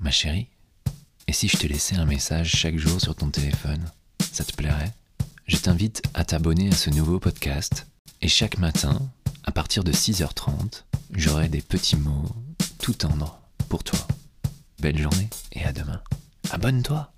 Ma chérie, et si je te laissais un message chaque jour sur ton téléphone? Ça te plairait? Je t'invite à t'abonner à ce nouveau podcast et chaque matin, à partir de 6h30, j'aurai des petits mots tout tendres pour toi. Belle journée et à demain. Abonne-toi